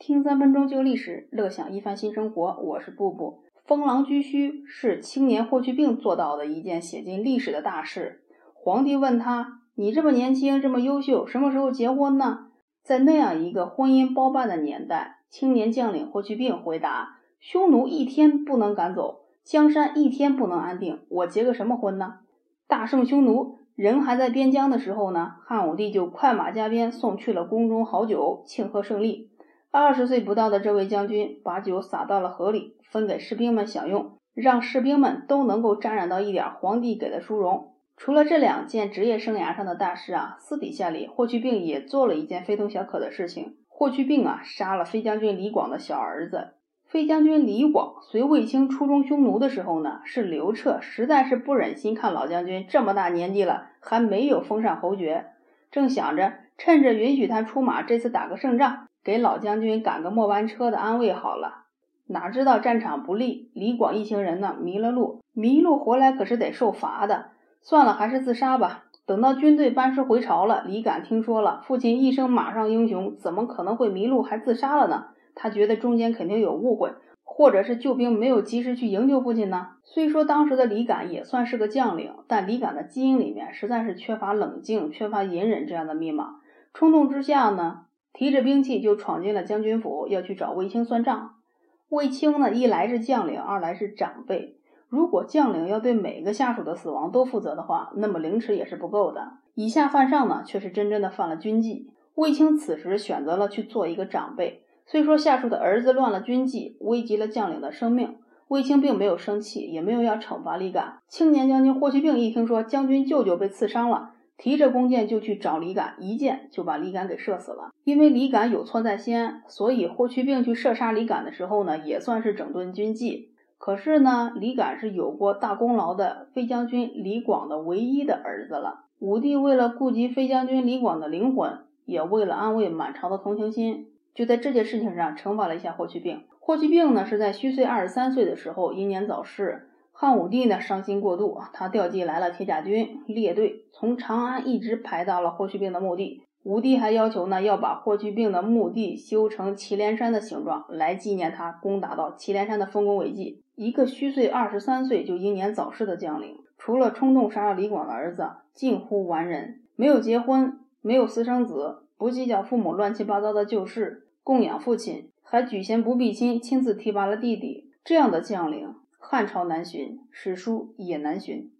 听三分钟旧历史，乐享一番新生活。我是布布。封狼居胥是青年霍去病做到的一件写进历史的大事。皇帝问他：“你这么年轻，这么优秀，什么时候结婚呢？”在那样一个婚姻包办的年代，青年将领霍去病回答：“匈奴一天不能赶走，江山一天不能安定，我结个什么婚呢？”大胜匈奴，人还在边疆的时候呢，汉武帝就快马加鞭送去了宫中好酒，庆贺胜利。二十岁不到的这位将军，把酒洒到了河里，分给士兵们享用，让士兵们都能够沾染到一点皇帝给的殊荣。除了这两件职业生涯上的大事啊，私底下里霍去病也做了一件非同小可的事情。霍去病啊，杀了飞将军李广的小儿子。飞将军李广随卫青出征匈奴的时候呢，是刘彻实在是不忍心看老将军这么大年纪了还没有封上侯爵，正想着趁着允许他出马，这次打个胜仗。给老将军赶个末班车的安慰好了，哪知道战场不利，李广一行人呢迷了路，迷路回来可是得受罚的。算了，还是自杀吧。等到军队班师回朝了，李敢听说了父亲一生马上英雄，怎么可能会迷路还自杀了呢？他觉得中间肯定有误会，或者是救兵没有及时去营救父亲呢。虽说当时的李敢也算是个将领，但李敢的基因里面实在是缺乏冷静、缺乏隐忍这样的密码，冲动之下呢。提着兵器就闯进了将军府，要去找卫青算账。卫青呢，一来是将领，二来是长辈。如果将领要对每个下属的死亡都负责的话，那么凌迟也是不够的。以下犯上呢，却是真正的犯了军纪。卫青此时选择了去做一个长辈，虽说下属的儿子乱了军纪，危及了将领的生命，卫青并没有生气，也没有要惩罚李敢。青年将军霍去病一听说将军舅舅被刺伤了。提着弓箭就去找李敢，一箭就把李敢给射死了。因为李敢有错在先，所以霍去病去射杀李敢的时候呢，也算是整顿军纪。可是呢，李敢是有过大功劳的飞将军李广的唯一的儿子了。武帝为了顾及飞将军李广的灵魂，也为了安慰满朝的同情心，就在这件事情上惩罚了一下霍去病。霍去病呢，是在虚岁二十三岁的时候英年早逝。汉武帝呢伤心过度，他调集来了铁甲军列队，从长安一直排到了霍去病的墓地。武帝还要求呢，要把霍去病的墓地修成祁连山的形状，来纪念他攻打到祁连山的丰功伟绩。一个虚岁二十三岁就英年早逝的将领，除了冲动杀了李广的儿子，近乎完人，没有结婚，没有私生子，不计较父母乱七八糟的旧事，供养父亲，还举贤不避亲，亲自提拔了弟弟。这样的将领。汉朝难寻史书也难寻